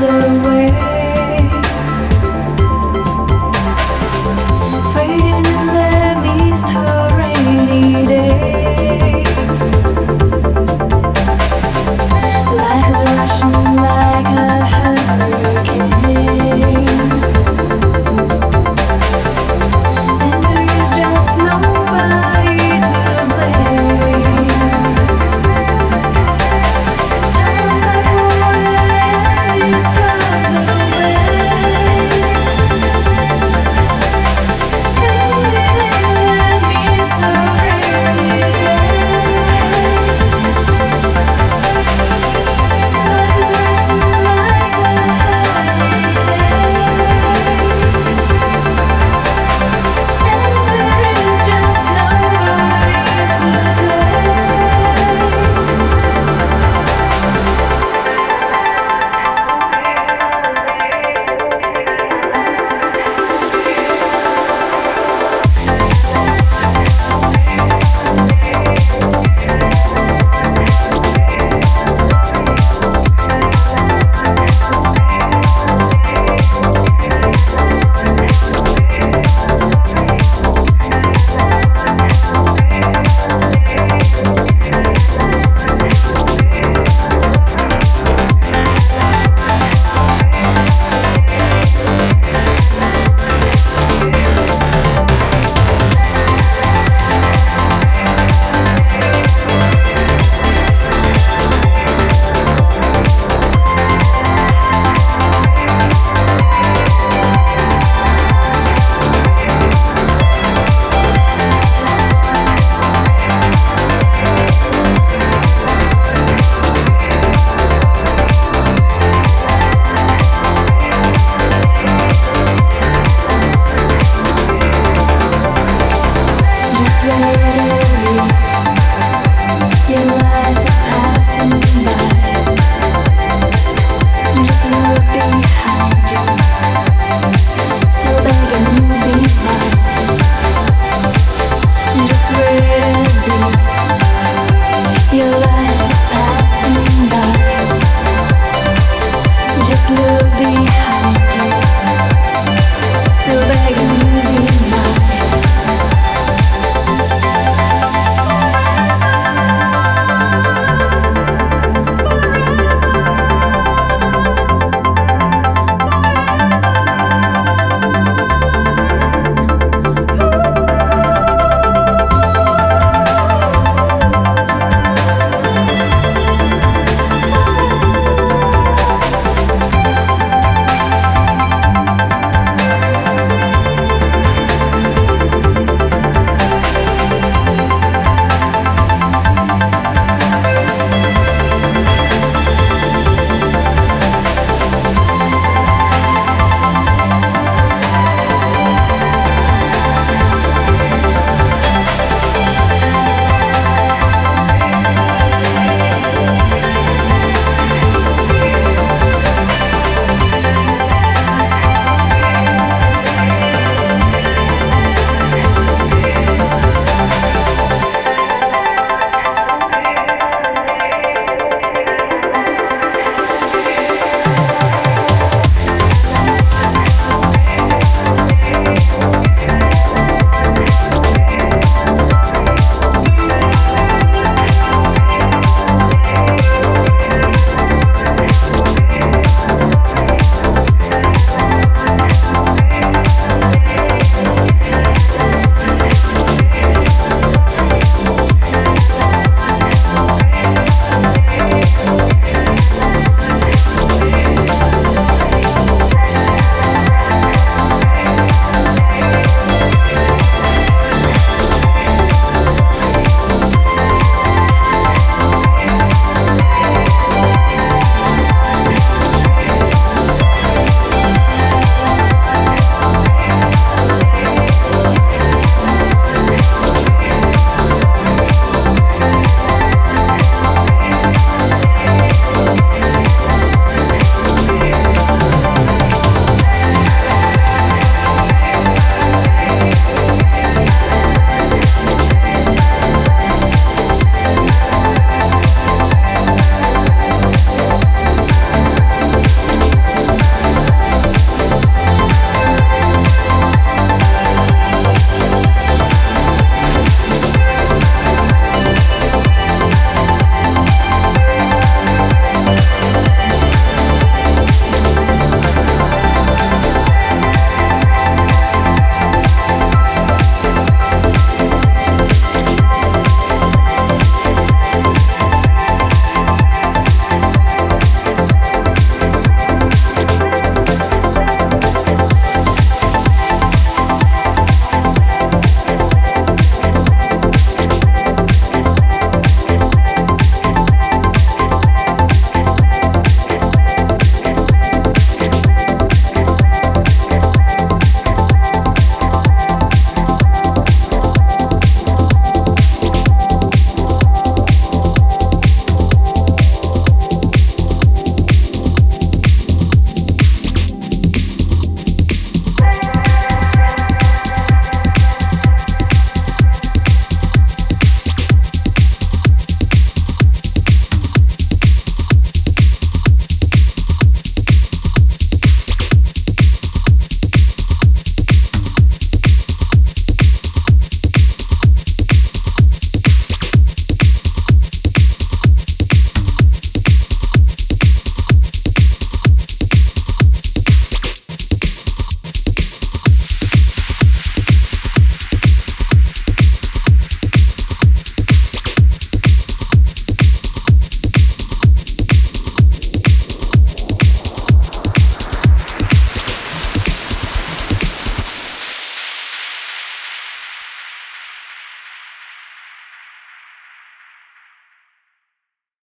other slowly